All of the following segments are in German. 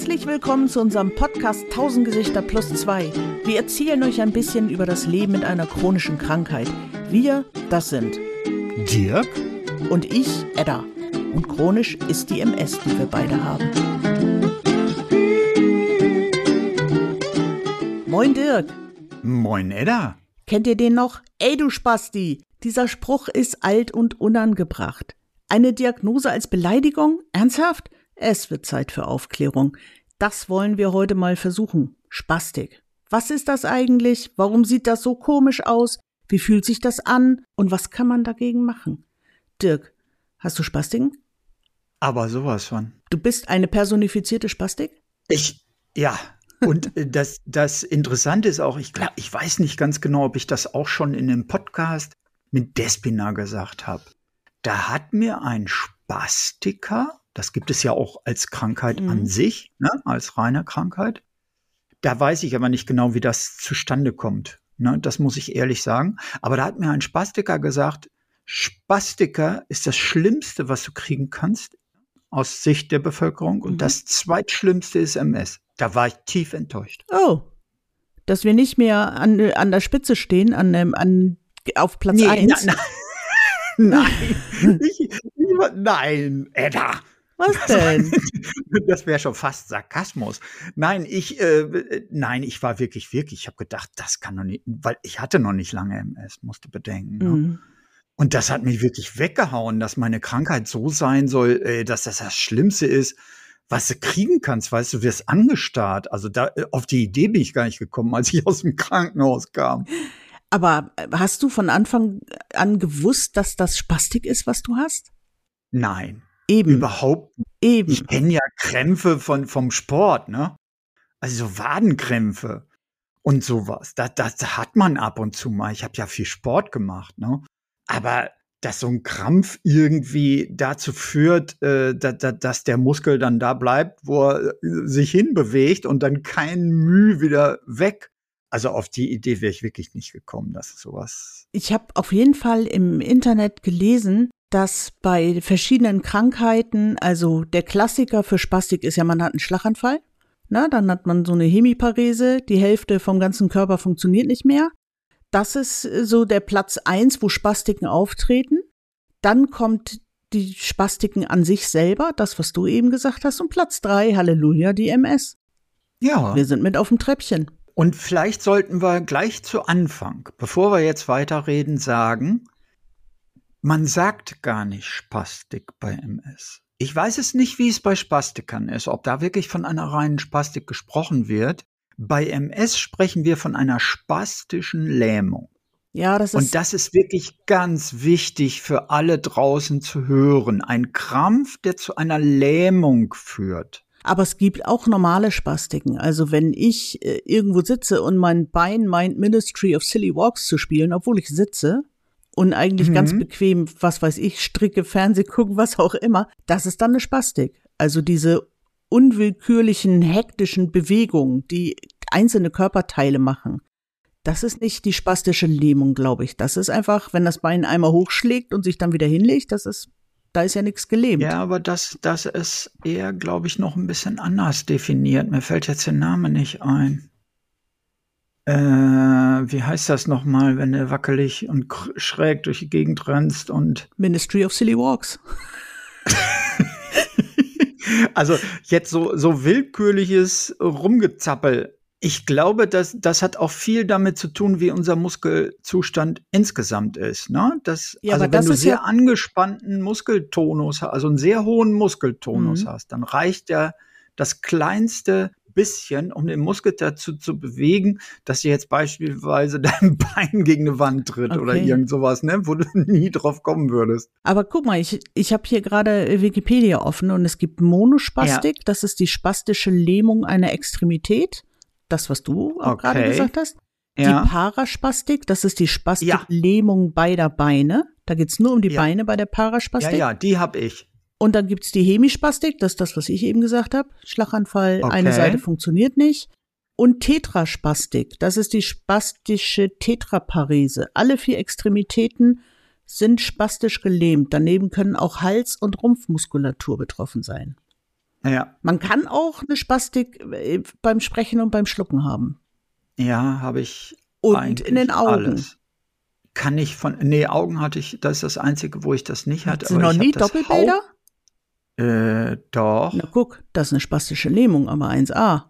Herzlich willkommen zu unserem Podcast 1000 Gesichter plus 2. Wir erzählen euch ein bisschen über das Leben mit einer chronischen Krankheit. Wir, das sind Dirk und ich, Edda. Und chronisch ist die MS, die wir beide haben. Moin Dirk. Moin Edda. Kennt ihr den noch? Ey du Spasti. Dieser Spruch ist alt und unangebracht. Eine Diagnose als Beleidigung? Ernsthaft? Es wird Zeit für Aufklärung. Das wollen wir heute mal versuchen. Spastik. Was ist das eigentlich? Warum sieht das so komisch aus? Wie fühlt sich das an? Und was kann man dagegen machen? Dirk, hast du Spastiken? Aber sowas von. Du bist eine personifizierte Spastik? Ich, ja. Und äh, das, das Interessante ist auch, ich glaube, ich weiß nicht ganz genau, ob ich das auch schon in einem Podcast mit Despina gesagt habe. Da hat mir ein Spastiker das gibt es ja auch als Krankheit mhm. an sich, ne, als reine Krankheit. Da weiß ich aber nicht genau, wie das zustande kommt. Ne, das muss ich ehrlich sagen. Aber da hat mir ein Spastiker gesagt, Spastiker ist das Schlimmste, was du kriegen kannst aus Sicht der Bevölkerung. Und mhm. das zweitschlimmste ist MS. Da war ich tief enttäuscht. Oh, dass wir nicht mehr an, an der Spitze stehen, an, an, auf Platz nee, 1. Na, na, nein, ich, ich, nein, Edda. Was denn? Das wäre schon fast Sarkasmus. Nein, ich, äh, nein, ich war wirklich, wirklich, ich habe gedacht, das kann doch nicht, weil ich hatte noch nicht lange MS, musste bedenken. Ne? Mhm. Und das hat mich wirklich weggehauen, dass meine Krankheit so sein soll, äh, dass das das Schlimmste ist, was du kriegen kannst, weißt du, wirst angestarrt. Also da, äh, auf die Idee bin ich gar nicht gekommen, als ich aus dem Krankenhaus kam. Aber äh, hast du von Anfang an gewusst, dass das Spastik ist, was du hast? Nein. Eben. Überhaupt. Eben. Ich kenne ja Krämpfe von, vom Sport, ne? Also so Wadenkrämpfe und sowas. Das, das hat man ab und zu mal. Ich habe ja viel Sport gemacht, ne? Aber dass so ein Krampf irgendwie dazu führt, äh, da, da, dass der Muskel dann da bleibt, wo er äh, sich hinbewegt und dann kein Mühe wieder weg. Also auf die Idee wäre ich wirklich nicht gekommen, dass sowas. Ich habe auf jeden Fall im Internet gelesen, dass bei verschiedenen Krankheiten, also der Klassiker für Spastik ist ja, man hat einen Schlaganfall. Na, dann hat man so eine Hemiparese, die Hälfte vom ganzen Körper funktioniert nicht mehr. Das ist so der Platz eins, wo Spastiken auftreten. Dann kommt die Spastiken an sich selber, das, was du eben gesagt hast. Und Platz drei, Halleluja, die MS. Ja. Wir sind mit auf dem Treppchen. Und vielleicht sollten wir gleich zu Anfang, bevor wir jetzt weiterreden, sagen, man sagt gar nicht Spastik bei MS. Ich weiß es nicht, wie es bei Spastikern ist, ob da wirklich von einer reinen Spastik gesprochen wird. Bei MS sprechen wir von einer spastischen Lähmung. Ja, das ist. Und das ist wirklich ganz wichtig für alle draußen zu hören. Ein Krampf, der zu einer Lähmung führt. Aber es gibt auch normale Spastiken. Also wenn ich äh, irgendwo sitze und mein Bein meint Ministry of Silly Walks zu spielen, obwohl ich sitze, und eigentlich mhm. ganz bequem, was weiß ich, stricke, Fernseh gucken, was auch immer, das ist dann eine Spastik. Also diese unwillkürlichen, hektischen Bewegungen, die einzelne Körperteile machen. Das ist nicht die spastische Lähmung, glaube ich. Das ist einfach, wenn das Bein einmal hochschlägt und sich dann wieder hinlegt, das ist, da ist ja nichts gelähmt. Ja, aber das, das ist eher, glaube ich, noch ein bisschen anders definiert. Mir fällt jetzt der Name nicht ein äh, wie heißt das nochmal, wenn du wackelig und schräg durch die Gegend rennst und Ministry of Silly Walks. also jetzt so, so willkürliches Rumgezappel. Ich glaube, dass das hat auch viel damit zu tun, wie unser Muskelzustand insgesamt ist. Ne? Das, ja, also wenn du sehr ja angespannten Muskeltonus, also einen sehr hohen Muskeltonus mhm. hast, dann reicht ja das kleinste bisschen, um den Muskel dazu zu bewegen, dass ihr jetzt beispielsweise dein Bein gegen eine Wand tritt okay. oder irgend sowas, ne, wo du nie drauf kommen würdest. Aber guck mal, ich, ich habe hier gerade Wikipedia offen und es gibt Monospastik, ja. das ist die spastische Lähmung einer Extremität. Das, was du auch okay. gerade gesagt hast. Ja. Die Paraspastik, das ist die Spastiklähmung ja. beider Beine. Da geht's nur um die Beine bei der Paraspastik. Ja, ja, die habe ich. Und dann gibt's die Hemispastik, das ist das, was ich eben gesagt habe. Schlaganfall, okay. eine Seite funktioniert nicht. Und Tetraspastik, das ist die spastische Tetraparese. Alle vier Extremitäten sind spastisch gelähmt. Daneben können auch Hals- und Rumpfmuskulatur betroffen sein. Ja. Man kann auch eine Spastik äh, beim Sprechen und beim Schlucken haben. Ja, habe ich. Und in den Augen. Alles. Kann ich von. Nee, Augen hatte ich, das ist das Einzige, wo ich das nicht hatte. Sind noch nie Doppelbilder? Äh, doch. Na guck, das ist eine spastische Lähmung, aber 1a.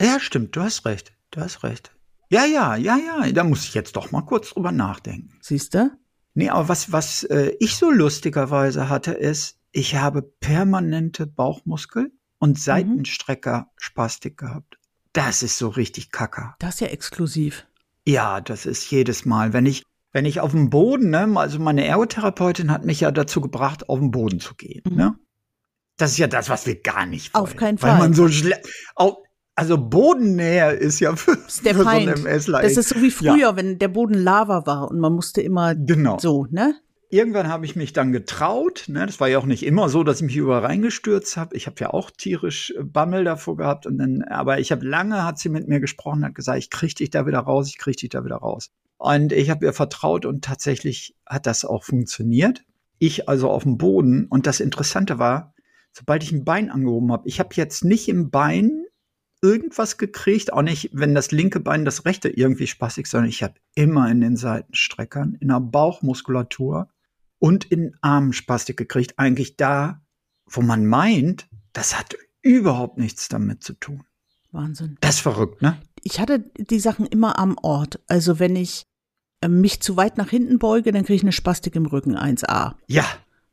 Ja, stimmt, du hast recht. Du hast recht. Ja, ja, ja, ja, da muss ich jetzt doch mal kurz drüber nachdenken. Siehst du? Nee, aber was, was äh, ich so lustigerweise hatte, ist, ich habe permanente Bauchmuskel und Seitenstrecker-Spastik gehabt. Das ist so richtig kacker. Das ist ja exklusiv. Ja, das ist jedes Mal, wenn ich wenn ich auf dem Boden, ne, also meine Ergotherapeutin hat mich ja dazu gebracht, auf den Boden zu gehen, Mhm. ne? Das ist ja das, was wir gar nicht wollen. Auf keinen Weil Fall. man so auch, also Bodennähe ist ja für, ist der für so Feind. einen MSler. Das ist so wie Ja. früher, wenn der Boden Lava war und man musste immer Genau. so, ne? Irgendwann habe ich mich dann getraut. Ne? Das war ja auch nicht immer so, dass ich mich überall reingestürzt habe. Ich habe ja auch tierisch äh, Bammel davor gehabt. Und dann, aber ich habe lange, hat sie mit mir gesprochen, hat gesagt, ich krieg dich da wieder raus, ich krieg dich da wieder raus. Und ich habe ihr vertraut und tatsächlich hat das auch funktioniert. Ich also auf dem Boden. Und das Interessante war, sobald ich ein Bein angehoben habe, ich habe jetzt nicht im Bein irgendwas gekriegt, auch nicht, wenn das linke Bein das rechte irgendwie spaßig, sondern ich habe immer in den Seitenstreckern, in der Bauchmuskulatur und in Armen Spastik gekriegt. Eigentlich da, wo man meint, das hat überhaupt nichts damit zu tun. Wahnsinn. Das ist verrückt, ne? Ich hatte die Sachen immer am Ort. Also wenn ich äh, mich zu weit nach hinten beuge, dann kriege ich eine Spastik im Rücken 1a. Ja,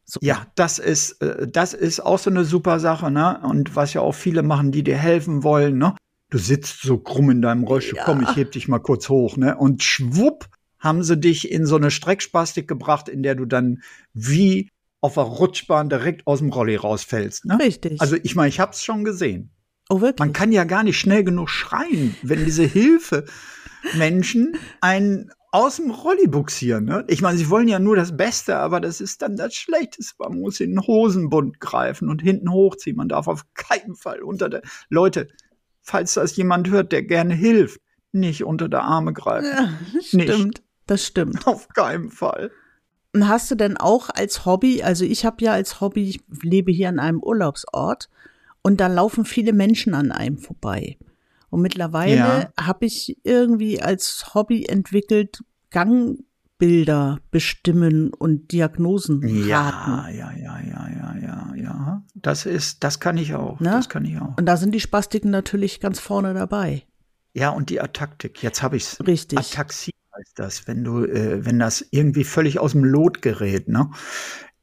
So. ja, das ist, äh, das ist auch so eine super Sache, ne? Und was ja auch viele machen, die dir helfen wollen, ne? Du sitzt so krumm in deinem Rollstuhl, Ja. komm, ich heb dich mal kurz hoch, ne? Und schwupp haben sie dich in so eine Streckspastik gebracht, in der du dann wie auf der Rutschbahn direkt aus dem Rolli rausfällst, ne? Richtig. Also ich meine, ich hab's schon gesehen. oh, wirklich? Man kann ja gar nicht schnell genug schreien, wenn diese Hilfe-Menschen einen aus dem Rolli buxieren. Ne? Ich meine, sie wollen ja nur das Beste, aber das ist dann das Schlechteste. Man muss in den Hosenbund greifen und hinten hochziehen. Man darf auf keinen Fall unter der. Leute, falls das jemand hört, der gerne hilft, nicht unter der Arme greifen. ja, stimmt. Das stimmt. Auf keinen Fall. Und hast du denn auch als Hobby, also ich habe ja als Hobby, ich lebe hier an einem Urlaubsort und da laufen viele Menschen an einem vorbei. Und mittlerweile Ja. habe ich irgendwie als Hobby entwickelt, Gangbilder bestimmen und Diagnosen Ja, raten. ja, ja, ja, ja, ja, ja. Das ist, das kann ich auch. Ne? Das kann ich auch. Und da sind die Spastiken natürlich ganz vorne dabei. Ja, und die Ataktik. Jetzt habe ich's. Richtig. Ataxie heißt das, wenn du, äh, wenn das irgendwie völlig aus dem Lot gerät. Ne?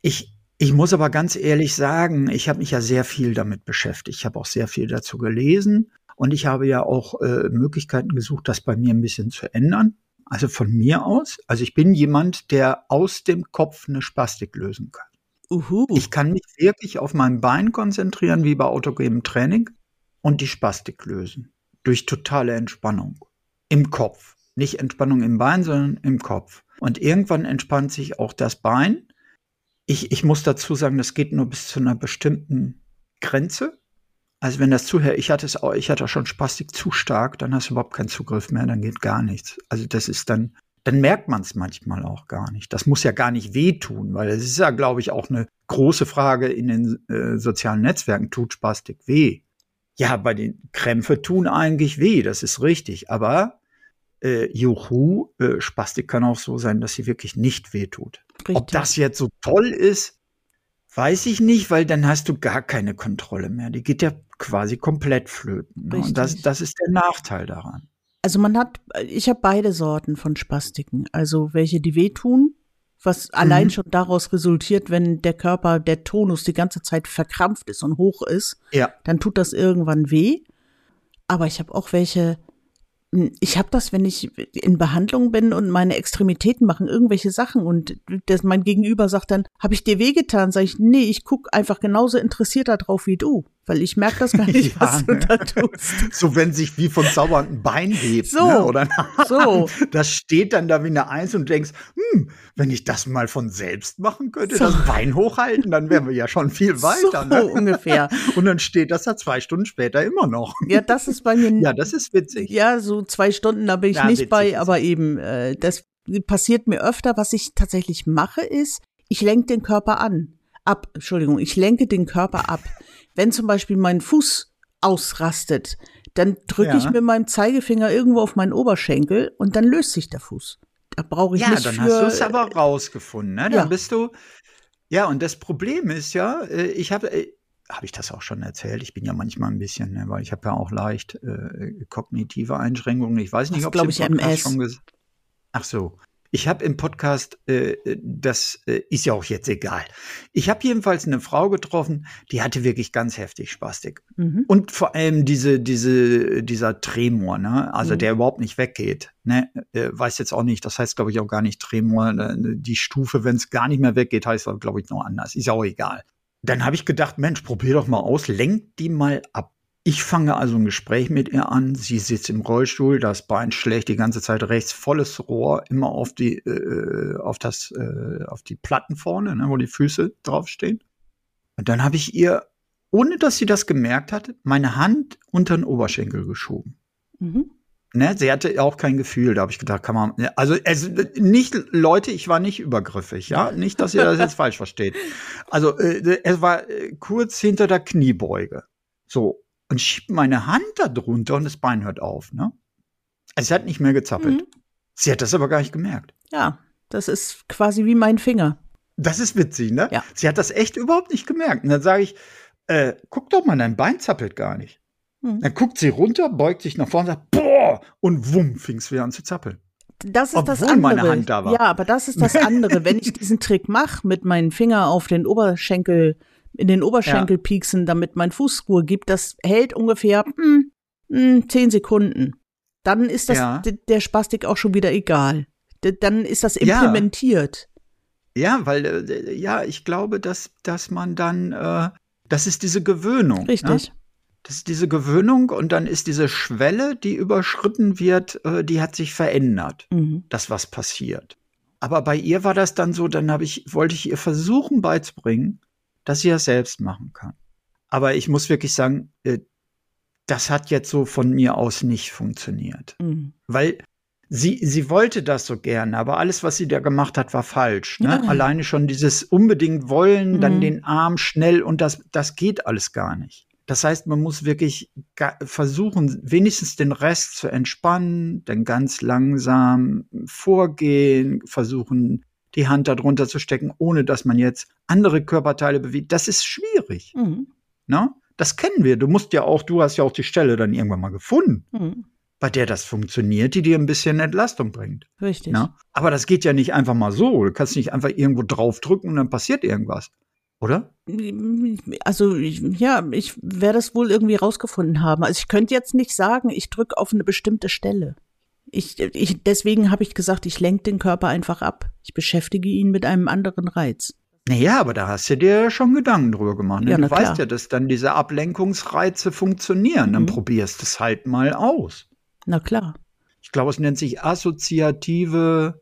Ich, ich muss aber ganz ehrlich sagen, ich habe mich ja sehr viel damit beschäftigt. Ich habe auch sehr viel dazu gelesen und ich habe ja auch äh, Möglichkeiten gesucht, das bei mir ein bisschen zu ändern. Also von mir aus. Also ich bin jemand, der aus dem Kopf eine Spastik lösen kann. Uhu. Ich kann mich wirklich auf mein Bein konzentrieren, wie bei autogenem Training, und die Spastik lösen. Durch totale Entspannung. Im Kopf. Nicht Entspannung im Bein, sondern im Kopf. Und irgendwann entspannt sich auch das Bein. Ich, ich muss dazu sagen, das geht nur bis zu einer bestimmten Grenze. Also wenn das zuhört, ich hatte es auch, ich hatte schon Spastik zu stark, dann hast du überhaupt keinen Zugriff mehr, dann geht gar nichts. Also das ist dann, dann merkt man es manchmal auch gar nicht. Das muss ja gar nicht wehtun, weil es ist ja, glaube ich, auch eine große Frage in den äh, sozialen Netzwerken. Tut Spastik weh? Ja, bei den Krämpfe tun eigentlich weh, das ist richtig. Aber äh, juhu, äh, Spastik kann auch so sein, dass sie wirklich nicht wehtut. Ob Richtig. das jetzt so toll ist, weiß ich nicht, weil dann hast du gar keine Kontrolle mehr. Die geht ja quasi komplett flöten. Ne? Und das, das ist der Nachteil daran. Also man hat, ich habe beide Sorten von Spastiken. Also welche, die wehtun, was allein Mhm. schon daraus resultiert, wenn der Körper, der Tonus die ganze Zeit verkrampft ist und hoch ist, Ja. dann tut das irgendwann weh. Aber ich habe auch welche, ich habe das, wenn ich in Behandlung bin und meine Extremitäten machen irgendwelche Sachen und das, mein Gegenüber sagt dann, habe ich dir wehgetan? Sag ich, nee, ich guck einfach genauso interessiert da drauf wie du, weil ich merke das gar nicht, Ja, was du ne? da tust. So, wenn sich wie von Zaubernd ein Bein hebt, So. ne? oder So. das steht dann da wie eine Eins und du denkst, hm, wenn ich das mal von selbst machen könnte, So. das Bein hochhalten, dann wären wir ja schon viel weiter. so ne? ungefähr. Und dann steht das da zwei Stunden später immer noch. Ja, das ist bei mir Ja, das ist witzig. Ja, so zwei Stunden, da bin ich Ja, nicht witzig, bei, witzig. aber eben, äh, das passiert mir öfter. Was ich tatsächlich mache, ist, ich lenke den Körper an. ab, Entschuldigung, ich lenke den Körper ab. Wenn zum Beispiel mein Fuß ausrastet, dann drücke ja. ich mit meinem Zeigefinger irgendwo auf meinen Oberschenkel und dann löst sich der Fuß. Da brauche ich ja, nicht dann für, hast du es aber rausgefunden. Ne? Dann Ja. bist du. Ja, und das Problem ist ja, äh, ich habe, äh, habe ich das auch schon erzählt? Ich bin ja manchmal ein bisschen, ne, weil ich habe ja auch leicht äh, kognitive Einschränkungen. Ich weiß nicht, ob ich ich, MS. schon gesagt. Ach so. Ich habe im Podcast, äh, das äh, ist ja auch jetzt egal. Ich habe jedenfalls eine Frau getroffen, die hatte wirklich ganz heftig Spastik. Mhm. Und vor allem diese, diese, dieser Tremor, ne? Also Mhm. der überhaupt nicht weggeht. Ne? Äh, weiß jetzt auch nicht, das heißt, glaube ich, auch gar nicht Tremor. äh, Die Stufe, wenn es gar nicht mehr weggeht, heißt das, glaube ich, noch anders. Ist ja auch egal. Dann habe ich gedacht, Mensch, probier doch mal aus, lenk die mal ab. Ich fange also ein Gespräch mit ihr an. Sie sitzt im Rollstuhl, das Bein schlägt die ganze Zeit rechts, volles Rohr, immer auf die, äh, auf das, äh, auf die Platten vorne, ne, wo die Füße draufstehen. Und dann habe ich ihr, ohne dass sie das gemerkt hat, meine Hand unter den Oberschenkel geschoben. Mhm. Ne, sie hatte auch kein Gefühl, da habe ich gedacht, kann man, ne, also, also nicht, Leute, ich war nicht übergriffig, ja, nicht, dass ihr das jetzt falsch versteht. Also äh, es war kurz hinter der Kniebeuge, so und schiebt meine Hand da drunter und das Bein hört auf, ne? Also sie hat nicht mehr gezappelt. Mhm. Sie hat das aber gar nicht gemerkt. Ja, das ist quasi wie mein Finger. Das ist witzig, ne? Ja. Sie hat das echt überhaupt nicht gemerkt. Und dann sage ich, äh, guck doch mal, dein Bein zappelt gar nicht. Mhm. Dann guckt sie runter, beugt sich nach vorne und sagt, boah, und wumm, fing es wieder an zu zappeln. Das ist das Obwohl andere. meine Hand da war. Ja, aber das ist das andere. Wenn ich diesen Trick mache, mit meinem Finger auf den Oberschenkel, in den Oberschenkel pieksen, damit mein Fuß Ruhe gibt, das hält ungefähr hm, hm, zehn Sekunden. Dann ist das Ja. der Spastik auch schon wieder egal. D dann ist das Ja. implementiert. Ja, weil, äh, ja, ich glaube, dass, dass man dann, äh, das ist diese Gewöhnung. Ne? Richtig. Das ist diese Gewöhnung und dann ist diese Schwelle, die überschritten wird, äh, die hat sich verändert, Mhm. dass was passiert. Aber bei ihr war das dann so, dann habe ich, wollte ich ihr versuchen beizubringen, dass sie das selbst machen kann. Aber ich muss wirklich sagen, äh, das hat jetzt so von mir aus nicht funktioniert. Mhm. Weil sie, sie wollte das so gerne, aber alles, was sie da gemacht hat, war falsch. Ne? Ja. Alleine schon dieses unbedingt wollen, dann Mhm. den Arm schnell und das, das geht alles gar nicht. Das heißt, man muss wirklich versuchen, wenigstens den Rest zu entspannen, dann ganz langsam vorgehen, versuchen, die Hand darunter zu stecken, ohne dass man jetzt andere Körperteile bewegt. Das ist schwierig. Mhm. Ne? Das kennen wir. Du musst ja auch, du hast ja auch die Stelle dann irgendwann mal gefunden Mhm. bei der das funktioniert, die dir ein bisschen Entlastung bringt. Richtig. Ne? Aber das geht ja nicht einfach mal so. Du kannst nicht einfach irgendwo draufdrücken und dann passiert irgendwas. Oder? Also ich, ja, ich werde es wohl irgendwie rausgefunden haben. Also ich könnte jetzt nicht sagen, ich drücke auf eine bestimmte Stelle. Ich, ich, deswegen habe ich gesagt, ich lenke den Körper einfach ab. Ich beschäftige ihn mit einem anderen Reiz. Naja, aber da hast du dir schon Gedanken drüber gemacht. Ne? Ja, du na weißt klar. ja, dass dann diese Ablenkungsreize funktionieren. Dann Mhm. probierst es halt mal aus. Na klar. Ich glaube, es nennt sich assoziative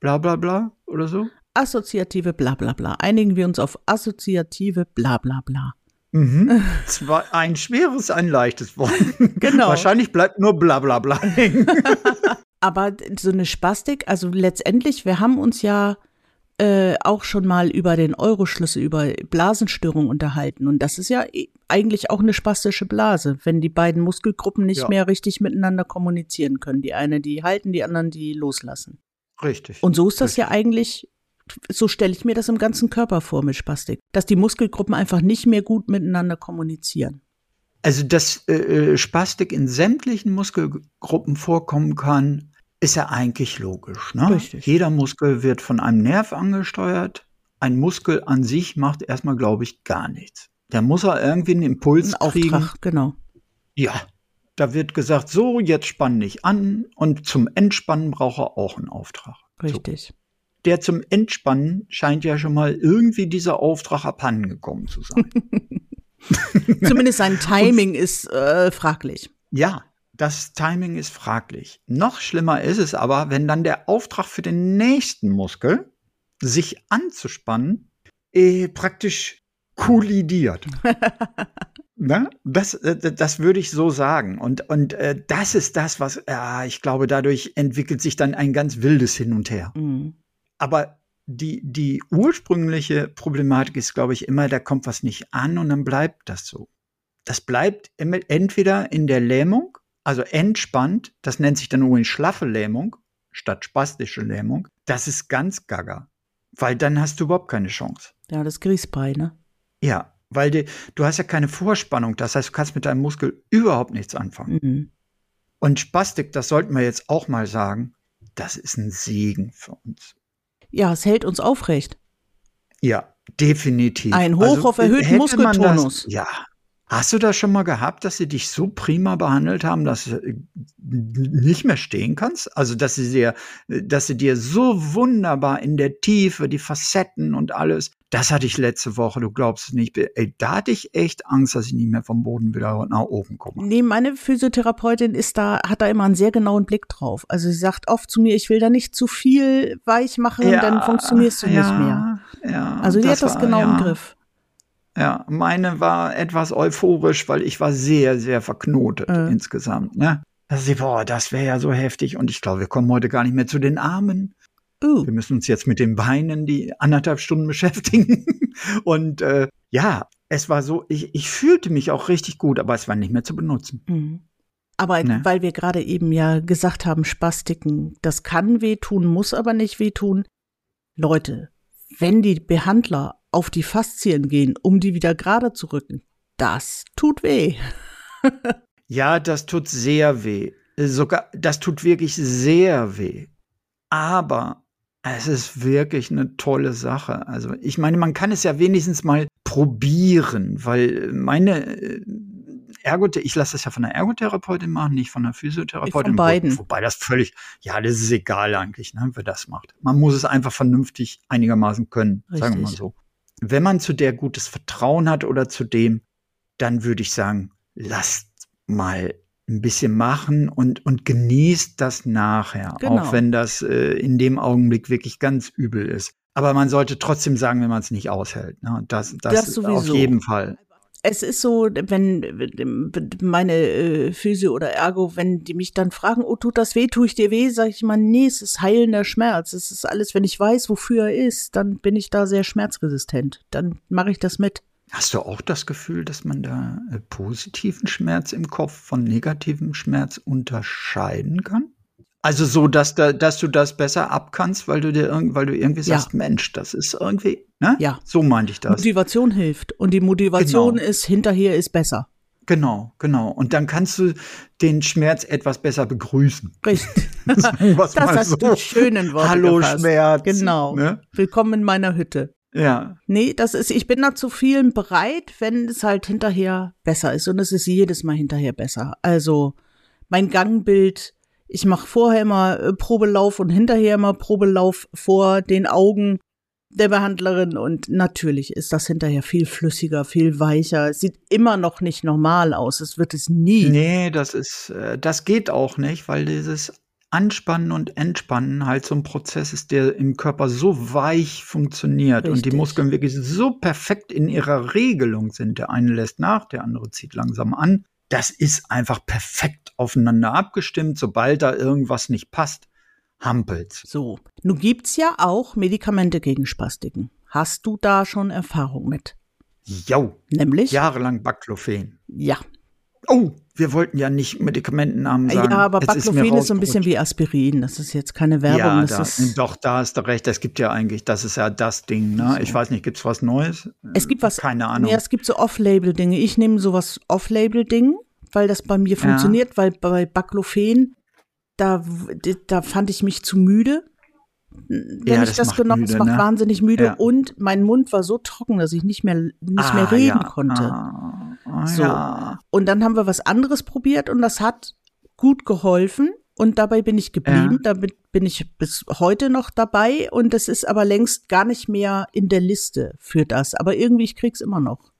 bla bla bla oder so. Assoziative Blablabla. Einigen wir uns auf assoziative Blablabla. Mhm. Zwar ein schweres, ein leichtes Wort. Genau. Wahrscheinlich bleibt nur bla bla bla hängen. Aber so eine Spastik, also letztendlich, wir haben uns ja äh, auch schon mal über den Euroschlüssel, über Blasenstörung unterhalten. Und das ist ja eh- eigentlich auch eine spastische Blase, wenn die beiden Muskelgruppen nicht Ja. mehr richtig miteinander kommunizieren können. Die eine, die halten, die anderen, die loslassen. Richtig. Und so ist das ja eigentlich, so stelle ich mir das im ganzen Körper vor mit Spastik, dass die Muskelgruppen einfach nicht mehr gut miteinander kommunizieren. Also, dass äh, Spastik in sämtlichen Muskelgruppen vorkommen kann, ist ja eigentlich logisch. Ne? Richtig. Jeder Muskel wird von einem Nerv angesteuert. Ein Muskel an sich macht erstmal, glaube ich, gar nichts. Der muss er irgendwie einen Impuls Ein kriegen. Auftrag, genau. Ja, da wird gesagt, so, jetzt spann dich an und zum Entspannen braucht er auch einen Auftrag. So. Der zum Entspannen scheint ja schon mal irgendwie dieser Auftrag abhanden gekommen zu sein. Zumindest sein Timing ist äh, fraglich. Ja, das Timing ist fraglich. Noch schlimmer ist es aber, wenn dann der Auftrag für den nächsten Muskel, sich anzuspannen, äh, praktisch kollidiert. Ne? Das, äh, das würde ich so sagen. Und, und äh, das ist das, was, ja, ich glaube, dadurch entwickelt sich dann ein ganz wildes Hin und Her. Mhm. Aber die, die ursprüngliche Problematik ist, glaube ich, immer, da kommt was nicht an und dann bleibt das so. Das bleibt entweder in der Lähmung, also entspannt, das nennt sich dann übrigens schlaffe Lähmung statt spastische Lähmung. Das ist ganz gaga, weil dann hast du überhaupt keine Chance. Ja, das Grießbein, ne? Ja, weil die, du hast ja keine Vorspannung, das heißt, du kannst mit deinem Muskel überhaupt nichts anfangen. Mhm. Und Spastik, das sollten wir jetzt auch mal sagen, das ist ein Segen für uns. Ja, es hält uns aufrecht. Ja, definitiv. Ein Hoch also, auf erhöhten Muskeltonus. Das, ja. Hast du das schon mal gehabt, dass sie dich so prima behandelt haben, dass du äh, nicht mehr stehen kannst? Also, dass sie dir, dass sie dir so wunderbar in der Tiefe, die Facetten und alles, das hatte ich letzte Woche, du glaubst es nicht. Ey, da hatte ich echt Angst, dass ich nicht mehr vom Boden wieder nach oben komme. Nee, meine Physiotherapeutin ist da, hat da immer einen sehr genauen Blick drauf. Also sie sagt oft zu mir, ich will da nicht zu viel weich machen, ja, dann funktionierst du ja, nicht mehr. Ja, also die hat das war, genau ja. im Griff. Ja, meine war etwas euphorisch, weil ich war sehr, sehr verknotet äh. insgesamt. Ne? Da sie, boah, das wäre ja so heftig. Und ich glaube, wir kommen heute gar nicht mehr zu den Armen. Uh. Wir müssen uns jetzt mit den Beinen die anderthalb Stunden beschäftigen. und äh, ja, es war so, ich, ich fühlte mich auch richtig gut, aber es war nicht mehr zu benutzen. Mhm. Aber ne? weil wir gerade eben ja gesagt haben, Spastiken, das kann wehtun, muss aber nicht wehtun. Leute, wenn die Behandler auf die Faszien gehen, um die wieder gerade zu rücken, das tut weh. ja, das tut sehr weh. Sogar, das tut wirklich sehr weh. Aber es ist wirklich eine tolle Sache. Also ich meine, man kann es ja wenigstens mal probieren, weil meine äh, Ergot ich lasse das ja von der Ergotherapeutin machen, nicht von der Physiotherapeutin. Von beiden. Wo, wobei das völlig, ja, das ist egal eigentlich, ne, wer das macht. Man muss es einfach vernünftig einigermaßen können, Richtig. sagen wir mal so. Wenn man zu der gutes Vertrauen hat oder zu dem, dann würde ich sagen, lasst mal ein bisschen machen und, und genießt das nachher, genau. auch wenn das äh, in dem Augenblick wirklich ganz übel ist. Aber man sollte trotzdem sagen, wenn man es nicht aushält. Ne? Das, das, das auf jeden Fall. Es ist so, wenn meine äh, Physio oder Ergo, wenn die mich dann fragen, oh, tut das weh, tue ich dir weh, sage ich mal, nee, es ist heilender Schmerz. Es ist alles, wenn ich weiß, wofür er ist, dann bin ich da sehr schmerzresistent. Dann mache ich das mit. Hast du auch das Gefühl, dass man da äh, positiven Schmerz im Kopf von negativem Schmerz unterscheiden kann? Also so, dass, da, dass du das besser abkannst, weil du dir weil du irgendwie sagst, ja. Mensch, das ist irgendwie, ne? Ja. So meinte ich das. Motivation hilft. Und die Motivation genau. ist, hinterher ist besser. Genau, genau. Und dann kannst du den Schmerz etwas besser begrüßen. Richtig. das hast so. du schönen Worte Hallo gefasst. Schmerz. Genau. Ne? Willkommen in meiner Hütte. Ja. Nee, das ist, ich bin da zu vielen bereit, wenn es halt hinterher besser ist. Und es ist jedes Mal hinterher besser. Also mein Gangbild, ich mache vorher immer äh, Probelauf und hinterher immer Probelauf vor den Augen der Behandlerin und natürlich ist das hinterher viel flüssiger, viel weicher. Es sieht immer noch nicht normal aus. Es wird es nie. Nee, das ist, äh, das geht auch nicht, weil dieses Anspannen und Entspannen halt so ein Prozess ist, der im Körper so weich funktioniert Richtig. und die Muskeln wirklich so perfekt in ihrer Regelung sind. Der eine lässt nach, der andere zieht langsam an. Das ist einfach perfekt aufeinander abgestimmt. Sobald da irgendwas nicht passt, hampelt. So, nun gibt's ja auch Medikamente gegen Spastiken. Hast du da schon Erfahrung mit? Jo. Nämlich? Jahrelang Baclofen. Ja. Oh, wir wollten ja nicht Medikamentennamen sagen. Ja, aber Baclofen ist, ist, so ein bisschen wie Aspirin. Das ist jetzt keine Werbung. Ja, da, doch, da hast du recht. Es gibt ja eigentlich, das ist ja das Ding. Ne? So. Ich weiß nicht, gibt's was Neues? Es gibt was. Keine Ahnung. Ja, es gibt so Off-Label-Dinge. Ich nehme sowas Off-Label-Ding, weil das bei mir funktioniert, ja. weil bei Baclofen, da, da fand ich mich zu müde wenn ja, ich das, das genommen, habe, es macht ne? wahnsinnig müde und mein Mund war so trocken, dass ich nicht mehr nicht ah, mehr reden konnte. Ah, ah, so. Ja. Und dann haben wir was anderes probiert und das hat gut geholfen und dabei bin ich geblieben. Da bin ich bis heute noch dabei und das ist aber längst gar nicht mehr in der Liste für das. Aber irgendwie ich krieg's immer noch.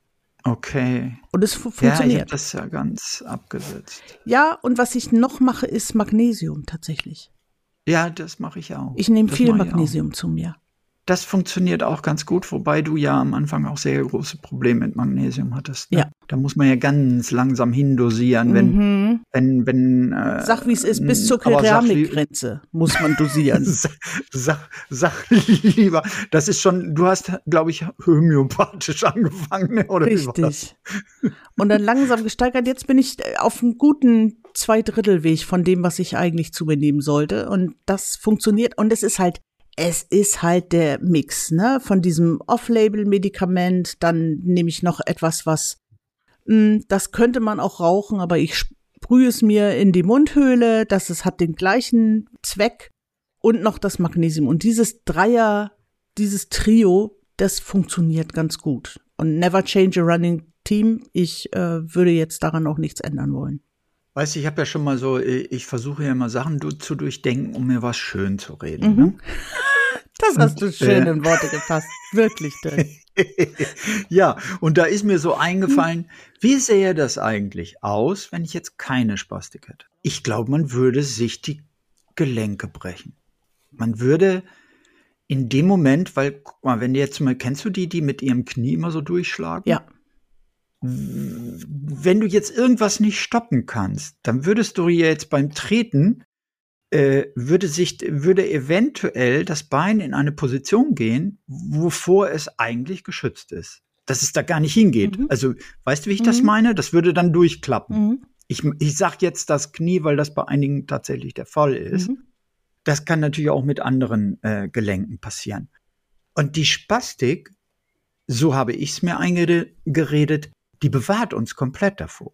Okay. Und es funktioniert. Ja, ich habe das ja ganz abgesetzt. Ja, und was ich noch mache, ist Magnesium tatsächlich. Ja, das mache ich auch. Ich nehme viel Magnesium zu mir. Das funktioniert auch ganz gut, wobei du ja am Anfang auch sehr große Probleme mit Magnesium hattest. Ne? Ja, Da muss man ja ganz langsam hindosieren, wenn, mhm. wenn, wenn. Äh, sag wie es ist, bis zur Keramikgrenze muss man dosieren. sag, sag, lieber, das ist schon, du hast, glaube ich, homöopathisch angefangen, oder? Richtig. Und dann langsam gesteigert. Jetzt bin ich äh, auf einem guten Zweidrittelweg von dem, was ich eigentlich zu mir nehmen sollte. Und das funktioniert. Und es ist halt es ist halt der Mix, ne, von diesem Off-Label-Medikament, dann nehme ich noch etwas, was das könnte man auch rauchen, aber ich sprühe es mir in die Mundhöhle, dass es hat den gleichen Zweck und noch das Magnesium. Und dieses Dreier, dieses Trio, das funktioniert ganz gut. Und never change a running team. Ich äh, würde jetzt daran auch nichts ändern wollen. Weißt du, ich habe ja schon mal so, ich versuche ja immer Sachen zu durchdenken, um mir was schön zu reden. Mhm. Ne? Das hast du schön in Worte gefasst. Wirklich drin. ja, und da ist mir so eingefallen, wie sähe das eigentlich aus, wenn ich jetzt keine Spastik hätte? Ich glaube, man würde sich die Gelenke brechen. Man würde in dem Moment, weil, guck mal, wenn du jetzt mal, kennst du die, die mit ihrem Knie immer so durchschlagen? Ja. Wenn du jetzt irgendwas nicht stoppen kannst, dann würdest du jetzt beim Treten würde sich, würde eventuell das Bein in eine Position gehen, wovor es eigentlich geschützt ist. Dass es da gar nicht hingeht. Mhm. Also, weißt du, wie ich mhm. das meine? Das würde dann durchklappen. Mhm. Ich, ich sag jetzt das Knie, weil das bei einigen tatsächlich der Fall ist. Mhm. Das kann natürlich auch mit anderen äh, Gelenken passieren. Und die Spastik, so habe ich es mir eingeredet, die bewahrt uns komplett davor.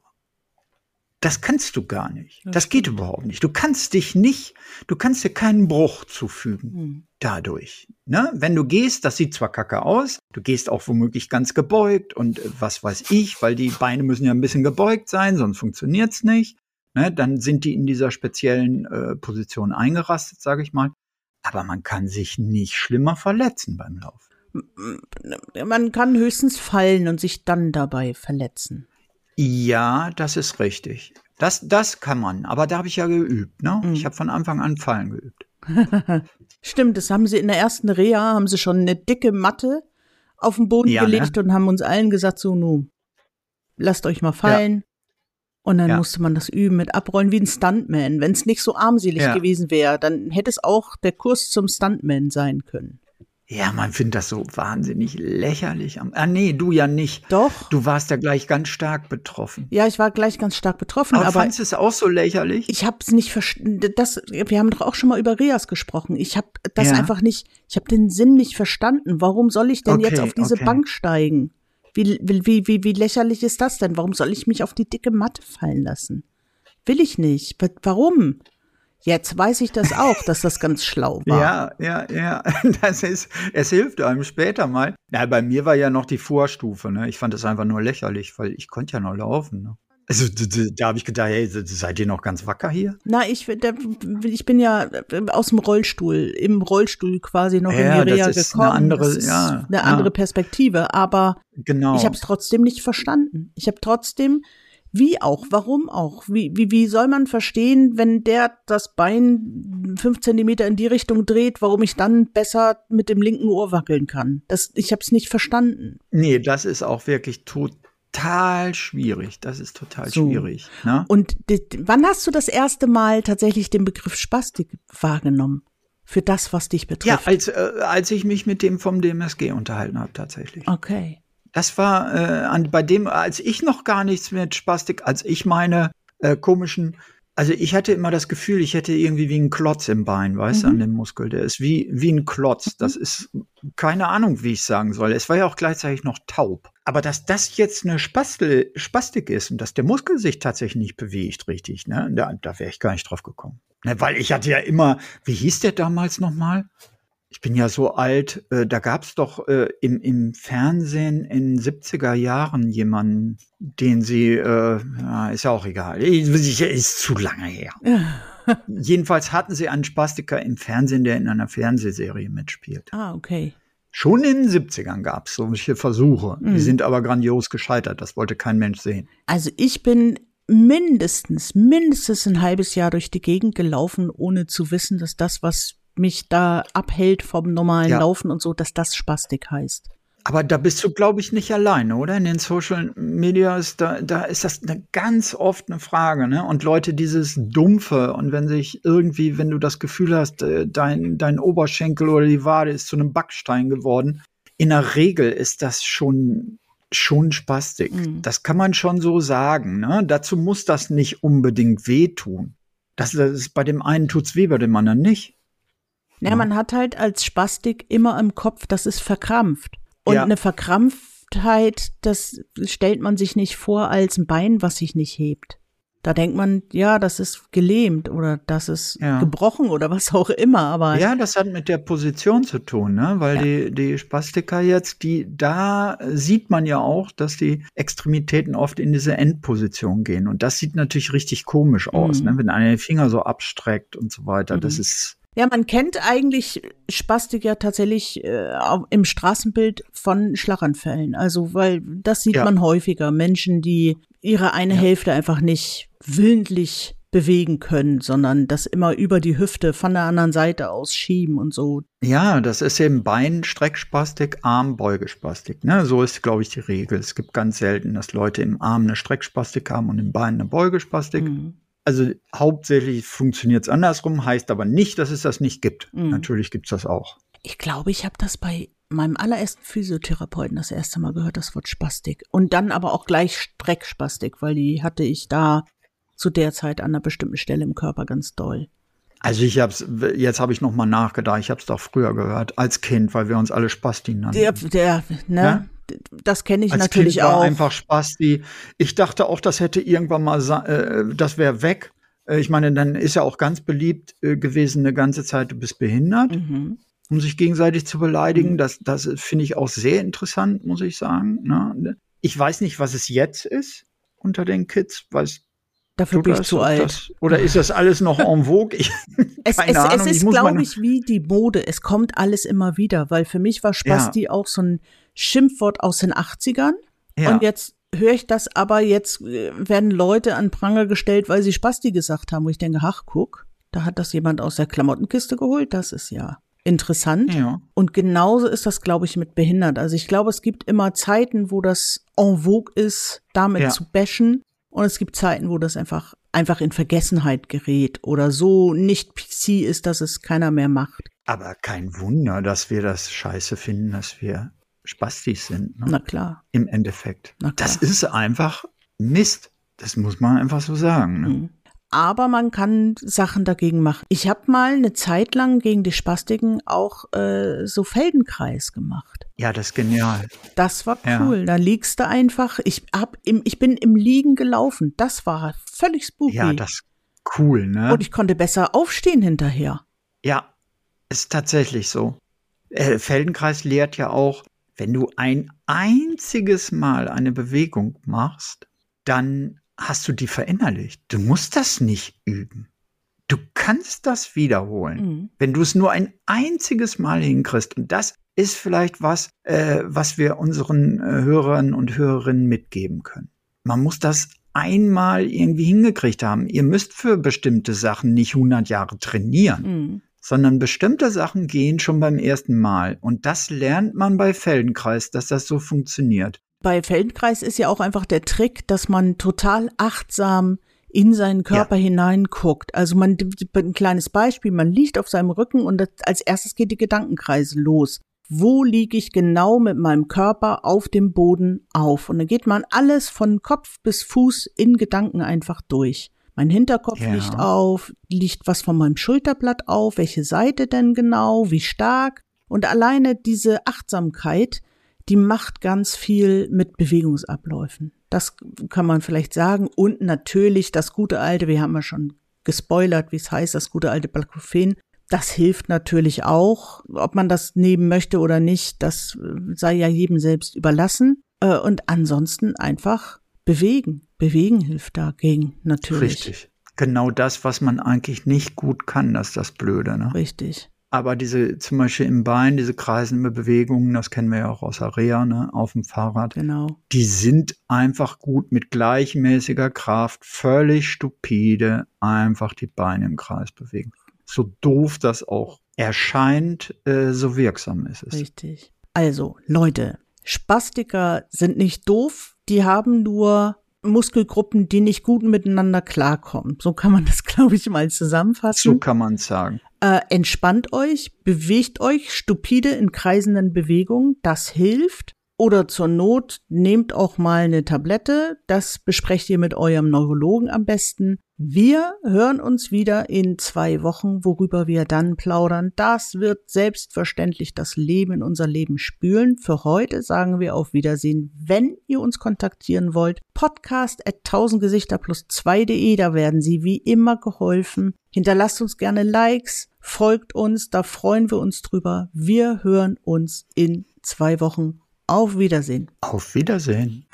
Das kannst du gar nicht. Das, das geht überhaupt nicht. Du kannst dich nicht, du kannst dir keinen Bruch zufügen hm. dadurch. Ne? Wenn du gehst, das sieht zwar kacke aus, du gehst auch womöglich ganz gebeugt und äh, was weiß ich, weil die Beine müssen ja ein bisschen gebeugt sein, sonst funktioniert's nicht. Ne? Dann sind die in dieser speziellen äh, Position eingerastet, sage ich mal. Aber man kann sich nicht schlimmer verletzen beim Lauf. Man kann höchstens fallen und sich dann dabei verletzen. Ja, das ist richtig. Das, das kann man, aber da habe ich ja geübt. Ne? Mhm. Ich habe von Anfang an Fallen geübt. Stimmt, das haben sie in der ersten Reha, haben sie schon eine dicke Matte auf den Boden ja, ne? gelegt ne? und haben uns allen gesagt, so, nu, lasst euch mal fallen. Ja. Und dann ja. musste man das üben mit Abrollen wie ein Stuntman. Wenn es nicht so armselig gewesen wäre, dann hätte es auch der Kurs zum Stuntman sein können. Ja, man findet das so wahnsinnig lächerlich. Ah, nee, du ja nicht. Doch. Du warst ja gleich ganz stark betroffen. Ja, ich war gleich ganz stark betroffen. Aber, aber fandest du es auch so lächerlich? Ich habe es nicht verstanden. Wir haben doch auch schon mal über Reas gesprochen. Ich habe das ja. einfach nicht, ich habe den Sinn nicht verstanden. Warum soll ich denn okay, jetzt auf diese okay. Bank steigen? Wie, wie, wie, wie lächerlich ist das denn? Warum soll ich mich auf die dicke Matte fallen lassen? Will ich nicht. Warum? Jetzt weiß ich das auch, dass das ganz schlau war. Ja, ja, ja. Das ist, es hilft einem später mal. Ja, bei mir war ja noch die Vorstufe, ne? Ich fand das einfach nur lächerlich, weil ich konnte ja noch laufen, ne? Also da, habe ich gedacht, hey, seid ihr noch ganz wacker hier? Na, ich, da, ich bin ja aus dem Rollstuhl, im Rollstuhl quasi noch ja, in die Reha gekommen. Eine andere, das ist ja, eine andere Perspektive, aber genau. ich habe es trotzdem nicht verstanden. Ich habe trotzdem wie auch? Warum auch? Wie, wie, wie soll man verstehen, wenn der das Bein fünf Zentimeter in die Richtung dreht, warum ich dann besser mit dem linken Ohr wackeln kann? Das, ich habe es nicht verstanden. Nee, das ist auch wirklich total schwierig. Das ist total so. schwierig. Ne? Und wann hast du das erste Mal tatsächlich den Begriff Spastik wahrgenommen? Für das, was dich betrifft? Ja, als, äh, als ich mich mit dem vom DMSG unterhalten habe, tatsächlich. Okay. Das war äh, an, bei dem, als ich noch gar nichts mit Spastik, als ich meine äh, komischen, also ich hatte immer das Gefühl, ich hätte irgendwie wie ein Klotz im Bein, weißt du, mhm. an dem Muskel. Der ist wie, wie ein Klotz. Mhm. Das ist keine Ahnung, wie ich sagen soll. Es war ja auch gleichzeitig noch taub. Aber dass das jetzt eine Spastel, Spastik ist und dass der Muskel sich tatsächlich nicht bewegt, richtig, ne? Da, da wäre ich gar nicht drauf gekommen. Ne, weil ich hatte ja immer, wie hieß der damals nochmal? Ich bin ja so alt, äh, da gab es doch äh, im, im Fernsehen in 70er Jahren jemanden, den sie, äh, ja, ist ja auch egal, ist zu lange her. Jedenfalls hatten sie einen Spastiker im Fernsehen, der in einer Fernsehserie mitspielt. Ah, okay. Schon in den 70ern gab es solche Versuche. Mhm. Die sind aber grandios gescheitert. Das wollte kein Mensch sehen. Also ich bin mindestens, mindestens ein halbes Jahr durch die Gegend gelaufen, ohne zu wissen, dass das, was mich da abhält vom normalen ja. Laufen und so, dass das Spastik heißt. Aber da bist du, glaube ich, nicht alleine, oder? In den Social Medias, da, da ist das eine ganz oft eine Frage, ne? Und Leute, dieses Dumpfe und wenn sich irgendwie, wenn du das Gefühl hast, äh, dein, dein Oberschenkel oder die Wade ist zu einem Backstein geworden, in der Regel ist das schon schon Spastik. Mhm. Das kann man schon so sagen. Ne? Dazu muss das nicht unbedingt wehtun. Das, das ist, bei dem einen tut's weh, bei dem anderen nicht. Ja, ja, man hat halt als Spastik immer im Kopf, das ist verkrampft. Und ja. eine Verkrampftheit, das stellt man sich nicht vor als ein Bein, was sich nicht hebt. Da denkt man, ja, das ist gelähmt oder das ist ja. gebrochen oder was auch immer, aber. Ja, das hat mit der Position zu tun, ne? Weil ja. die, die Spastiker jetzt, die, da sieht man ja auch, dass die Extremitäten oft in diese Endposition gehen. Und das sieht natürlich richtig komisch aus, mhm. ne? Wenn einer den Finger so abstreckt und so weiter. Mhm. Das ist, ja, man kennt eigentlich Spastik ja tatsächlich äh, im Straßenbild von Schlaganfällen. Also, weil das sieht ja. man häufiger. Menschen, die ihre eine ja. Hälfte einfach nicht willentlich bewegen können, sondern das immer über die Hüfte von der anderen Seite aus schieben und so. Ja, das ist eben Beinstreckspastik, Armbeugespastik. Ne? So ist, glaube ich, die Regel. Es gibt ganz selten, dass Leute im Arm eine Streckspastik haben und im Bein eine Beugespastik. Mhm. Also hauptsächlich funktioniert es andersrum, heißt aber nicht, dass es das nicht gibt. Mhm. Natürlich gibt es das auch. Ich glaube, ich habe das bei meinem allerersten Physiotherapeuten das erste Mal gehört, das Wort Spastik. Und dann aber auch gleich Streckspastik, weil die hatte ich da zu der Zeit an einer bestimmten Stelle im Körper ganz doll. Also ich hab's, jetzt habe ich noch mal nachgedacht, ich habe es doch früher gehört, als Kind, weil wir uns alle Spasti nannten. Der, der ne? Ja? Das kenne ich Als natürlich kind war auch. Einfach Spasti. Ich dachte auch, das hätte irgendwann mal, äh, das wäre weg. Äh, ich meine, dann ist ja auch ganz beliebt äh, gewesen, eine ganze Zeit, du bist behindert, mhm. um sich gegenseitig zu beleidigen. Mhm. Das, das finde ich auch sehr interessant, muss ich sagen. Ne? Ich weiß nicht, was es jetzt ist unter den Kids, weiß Dafür bin ich zu alt. Das, oder ist das alles noch en vogue? Ich, es, es, es, ist, glaube ich, wie die Mode. Es kommt alles immer wieder, weil für mich war Spasti ja. auch so ein Schimpfwort aus den 80ern. Ja. Und jetzt höre ich das aber, jetzt äh, werden Leute an Pranger gestellt, weil sie Spasti gesagt haben, wo ich denke, ach, guck, da hat das jemand aus der Klamottenkiste geholt. Das ist ja interessant. Ja. Und genauso ist das, glaube ich, mit behindert. Also ich glaube, es gibt immer Zeiten, wo das en vogue ist, damit ja. zu bashen. Und es gibt Zeiten, wo das einfach, einfach in Vergessenheit gerät oder so nicht PC ist, dass es keiner mehr macht. Aber kein Wunder, dass wir das scheiße finden, dass wir Spastis sind. Ne? Na klar. Im Endeffekt. Das ist einfach Mist. Das muss man einfach so sagen. Ne? Mhm. Aber man kann Sachen dagegen machen. Ich habe mal eine Zeit lang gegen die Spastiken auch äh, so Feldenkreis gemacht. Ja, das ist genial. Das war cool. Ja. Da liegst du einfach. Ich hab im, ich bin im Liegen gelaufen. Das war völlig spooky. Ja, das ist cool, ne? Und ich konnte besser aufstehen hinterher. Ja, ist tatsächlich so. Äh, Feldenkreis lehrt ja auch, wenn du ein einziges Mal eine Bewegung machst, dann hast du die verinnerlicht. Du musst das nicht üben. Du kannst das wiederholen, mhm. wenn du es nur ein einziges Mal hinkriegst. Und das ist vielleicht was, äh, was wir unseren äh, Hörern und Hörerinnen mitgeben können. Man muss das einmal irgendwie hingekriegt haben. Ihr müsst für bestimmte Sachen nicht 100 Jahre trainieren. Mhm sondern bestimmte Sachen gehen schon beim ersten Mal. Und das lernt man bei Feldenkreis, dass das so funktioniert. Bei Feldenkreis ist ja auch einfach der Trick, dass man total achtsam in seinen Körper ja. hineinguckt. Also man, ein kleines Beispiel, man liegt auf seinem Rücken und als erstes geht die Gedankenkreise los. Wo liege ich genau mit meinem Körper auf dem Boden auf? Und dann geht man alles von Kopf bis Fuß in Gedanken einfach durch. Mein Hinterkopf ja. liegt auf, liegt was von meinem Schulterblatt auf, welche Seite denn genau, wie stark. Und alleine diese Achtsamkeit, die macht ganz viel mit Bewegungsabläufen. Das kann man vielleicht sagen. Und natürlich das gute alte, wir haben ja schon gespoilert, wie es heißt, das gute alte Baclofen. Das hilft natürlich auch. Ob man das nehmen möchte oder nicht, das sei ja jedem selbst überlassen. Äh, und ansonsten einfach bewegen. Bewegen hilft dagegen natürlich. Richtig. Genau das, was man eigentlich nicht gut kann, das ist das Blöde. Ne? Richtig. Aber diese, zum Beispiel im Bein, diese kreisende Bewegungen, das kennen wir ja auch aus Area, ne, auf dem Fahrrad. Genau. Die sind einfach gut mit gleichmäßiger Kraft, völlig stupide, einfach die Beine im Kreis bewegen. So doof das auch erscheint, äh, so wirksam ist es. Richtig. Also, Leute, Spastiker sind nicht doof, die haben nur Muskelgruppen, die nicht gut miteinander klarkommen. So kann man das, glaube ich, mal zusammenfassen. So kann man sagen. Äh, entspannt euch, bewegt euch stupide in kreisenden Bewegungen, das hilft. Oder zur Not nehmt auch mal eine Tablette. Das besprecht ihr mit eurem Neurologen am besten. Wir hören uns wieder in zwei Wochen, worüber wir dann plaudern. Das wird selbstverständlich das Leben in unser Leben spülen. Für heute sagen wir auf Wiedersehen. Wenn ihr uns kontaktieren wollt, podcast at 1000 Gesichter plus 2.de, da werden Sie wie immer geholfen. Hinterlasst uns gerne Likes, folgt uns, da freuen wir uns drüber. Wir hören uns in zwei Wochen. Auf Wiedersehen. Auf Wiedersehen.